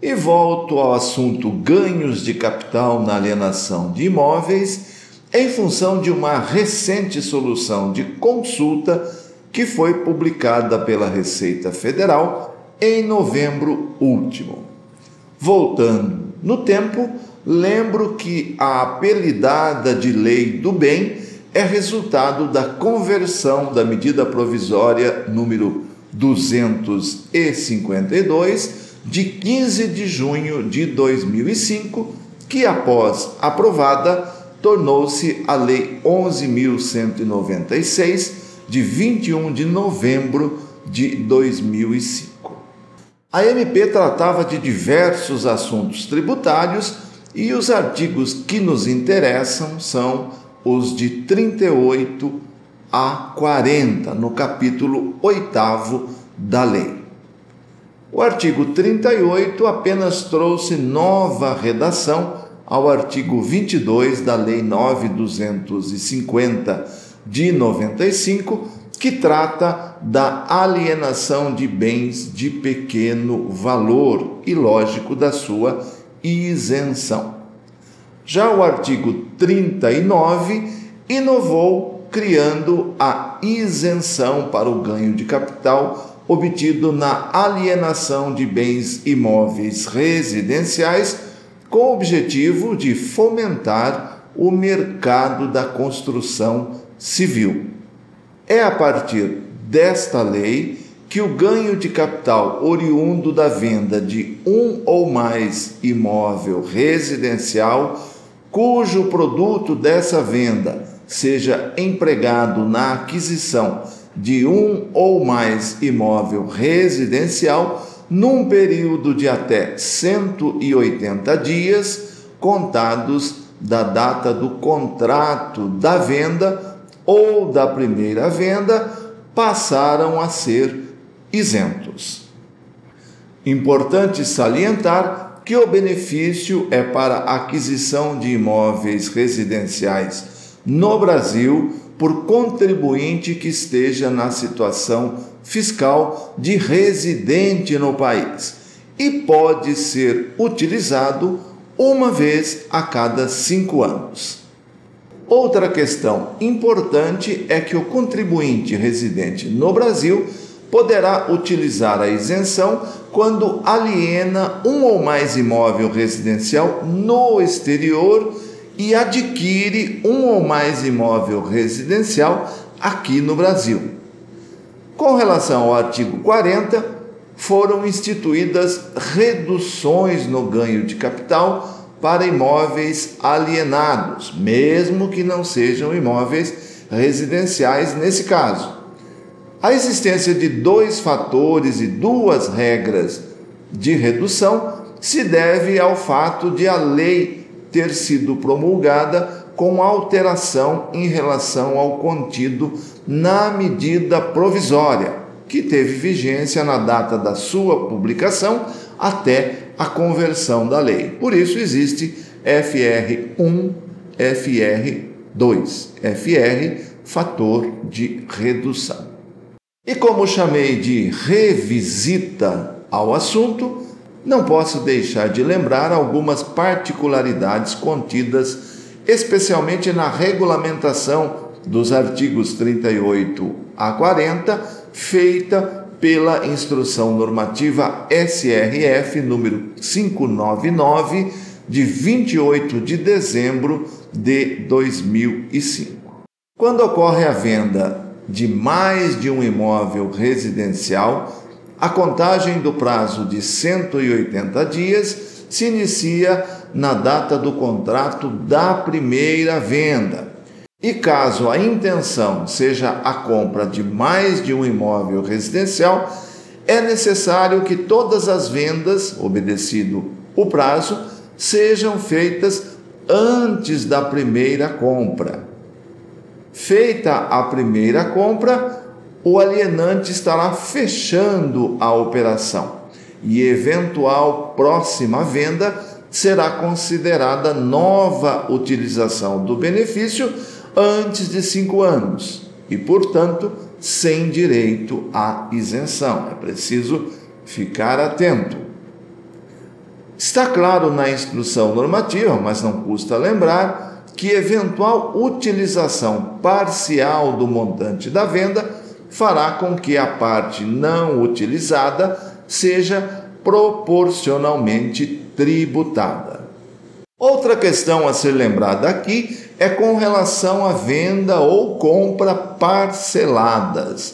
E volto ao assunto ganhos de capital na alienação de imóveis, em função de uma recente solução de consulta que foi publicada pela Receita Federal em novembro último. Voltando no tempo, lembro que a apelidada de Lei do Bem é resultado da conversão da medida provisória número 252 de 15 de junho de 2005, que após aprovada tornou-se a Lei 11.196, de 21 de novembro de 2005. A MP tratava de diversos assuntos tributários e os artigos que nos interessam são os de 38 a 40, no capítulo 8 da lei. O artigo 38 apenas trouxe nova redação ao artigo 22 da Lei 9250 de 95, que trata da alienação de bens de pequeno valor e, lógico, da sua isenção. Já o artigo 39 inovou criando a isenção para o ganho de capital obtido na alienação de bens imóveis residenciais, com o objetivo de fomentar o mercado da construção civil. É a partir desta lei que o ganho de capital oriundo da venda de um ou mais imóvel residencial, cujo produto dessa venda seja empregado na aquisição de um ou mais imóvel residencial num período de até 180 dias contados da data do contrato da venda ou da primeira venda passaram a ser isentos. Importante salientar que o benefício é para aquisição de imóveis residenciais no Brasil por contribuinte que esteja na situação fiscal de residente no país e pode ser utilizado uma vez a cada cinco anos. Outra questão importante é que o contribuinte residente no Brasil poderá utilizar a isenção quando aliena um ou mais imóvel residencial no exterior e adquire um ou mais imóvel residencial aqui no Brasil. Com relação ao artigo 40, foram instituídas reduções no ganho de capital para imóveis alienados, mesmo que não sejam imóveis residenciais nesse caso. A existência de dois fatores e duas regras de redução se deve ao fato de a lei ter sido promulgada com alteração em relação ao contido na medida provisória, que teve vigência na data da sua publicação até a conversão da lei. Por isso existe FR1, FR2, FR fator de redução. E como chamei de revisita ao assunto, não posso deixar de lembrar algumas particularidades contidas especialmente na regulamentação dos artigos 38 a 40, feita pela Instrução Normativa SRF número 599 de 28 de dezembro de 2005. Quando ocorre a venda de mais de um imóvel residencial, a contagem do prazo de 180 dias se inicia na data do contrato da primeira venda. E caso a intenção seja a compra de mais de um imóvel residencial, é necessário que todas as vendas, obedecido o prazo, sejam feitas antes da primeira compra. Feita a primeira compra, o alienante estará fechando a operação e eventual próxima venda será considerada nova utilização do benefício antes de cinco anos e, portanto, sem direito à isenção. É preciso ficar atento. Está claro na instrução normativa, mas não custa lembrar que eventual utilização parcial do montante da venda fará com que a parte não utilizada seja proporcionalmente tributada. Outra questão a ser lembrada aqui é com relação à venda ou compra parceladas.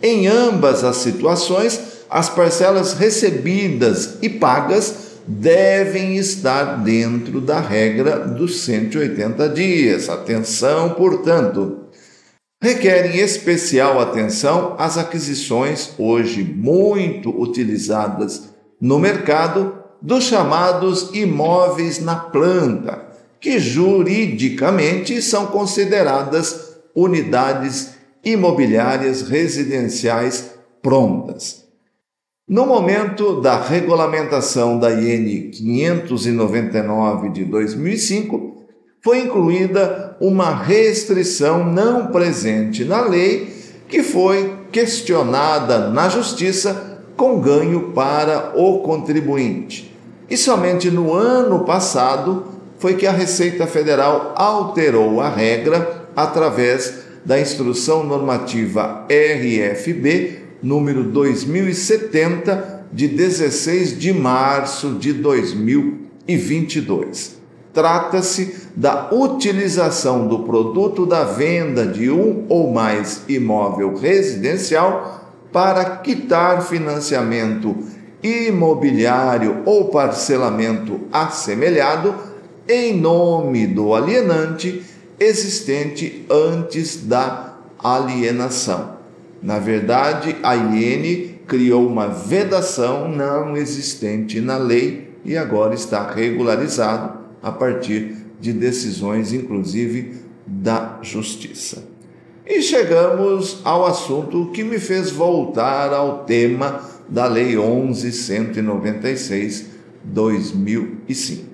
Em ambas as situações, as parcelas recebidas e pagas devem estar dentro da regra dos 180 dias. Atenção, portanto. Requerem especial atenção as aquisições hoje muito utilizadas no mercado dos chamados imóveis na planta, que juridicamente são consideradas unidades imobiliárias residenciais prontas. No momento da regulamentação da IN 599 de 2005, foi incluída uma restrição não presente na lei que foi questionada na Justiça com ganho para o contribuinte. E somente no ano passado foi que a Receita Federal alterou a regra através da Instrução Normativa RFB número 2070, de 16 de março de 2022. Trata-se da utilização do produto da venda de um ou mais imóvel residencial para quitar financiamento imobiliário ou parcelamento assemelhado em nome do alienante existente antes da alienação. Na verdade, a IN criou uma vedação não existente na lei e agora está regularizado a partir de decisões, inclusive da Justiça. E chegamos ao assunto que me fez voltar ao tema da Lei 11.196/2005.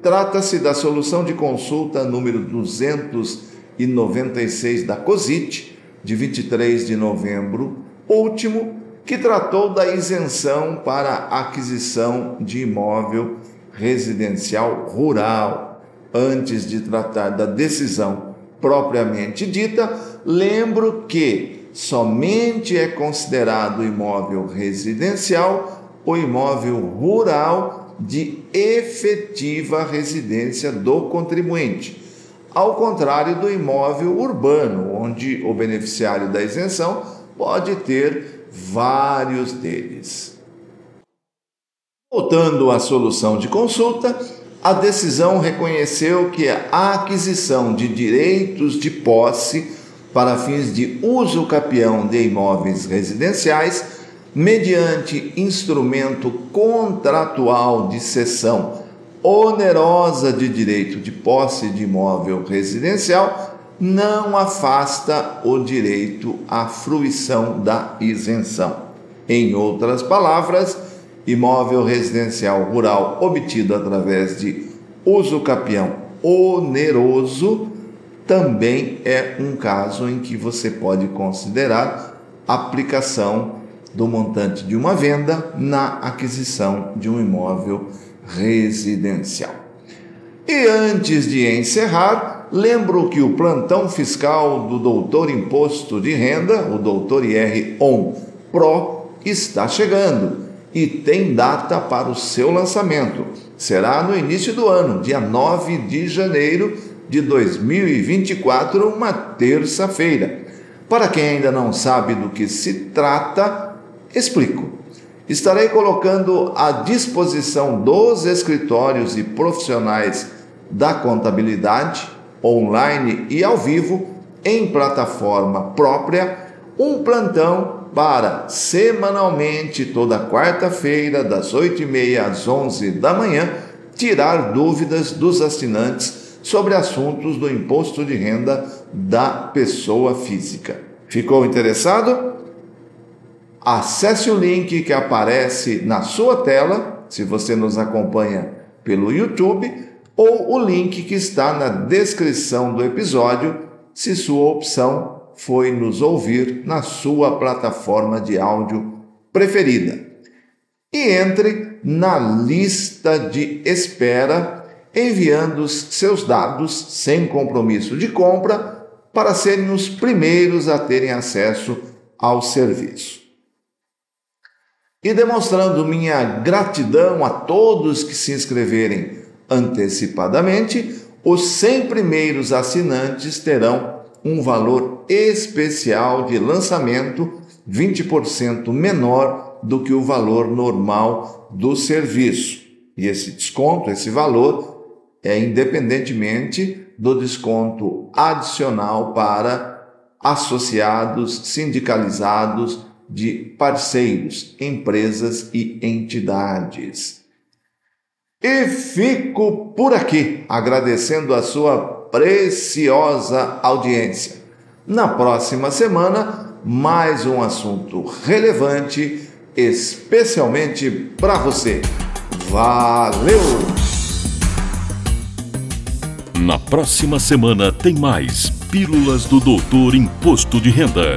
Trata-se da solução de consulta número 296 da COSIT, de 23 de novembro último, que tratou da isenção para aquisição de imóvel residencial rural. Antes de tratar da decisão propriamente dita, lembro que somente é considerado imóvel residencial o imóvel rural de efetiva residência do contribuinte ao contrário do imóvel urbano, onde o beneficiário da isenção pode ter vários deles. Voltando à solução de consulta, a decisão reconheceu que a aquisição de direitos de posse para fins de uso capião de imóveis residenciais, mediante instrumento contratual de cessão onerosa de direito de posse de imóvel residencial não afasta o direito à fruição da isenção. Em outras palavras, imóvel residencial rural obtido através de uso capião oneroso também é um caso em que você pode considerar aplicação do montante de uma venda na aquisição de um imóvel residencial. E antes de encerrar, lembro que o plantão fiscal do Doutor Imposto de Renda, o Doutor IR On Pro, está chegando e tem data para o seu lançamento. Será no início do ano, dia 9 de janeiro de 2024, uma terça-feira. Para quem ainda não sabe do que se trata, explico estarei colocando à disposição dos escritórios e profissionais da contabilidade, online e ao vivo, em plataforma própria, um plantão para semanalmente, toda quarta-feira, das 8h30 às 11 da manhã, tirar dúvidas dos assinantes sobre assuntos do imposto de renda da pessoa física. Ficou interessado? Acesse o link que aparece na sua tela, se você nos acompanha pelo YouTube, ou o link que está na descrição do episódio, se sua opção foi nos ouvir na sua plataforma de áudio preferida. E entre na lista de espera, enviando seus dados sem compromisso de compra para serem os primeiros a terem acesso ao serviço. E demonstrando minha gratidão a todos que se inscreverem antecipadamente, os 100 primeiros assinantes terão um valor especial de lançamento 20% menor do que o valor normal do serviço. E esse desconto, esse valor, é independentemente do desconto adicional para associados sindicalizados de parceiros, empresas e entidades. E fico por aqui agradecendo a sua preciosa audiência. Na próxima semana, mais um assunto relevante, especialmente para você. Valeu! Na próxima semana tem mais Pílulas do Doutor Imposto de Renda.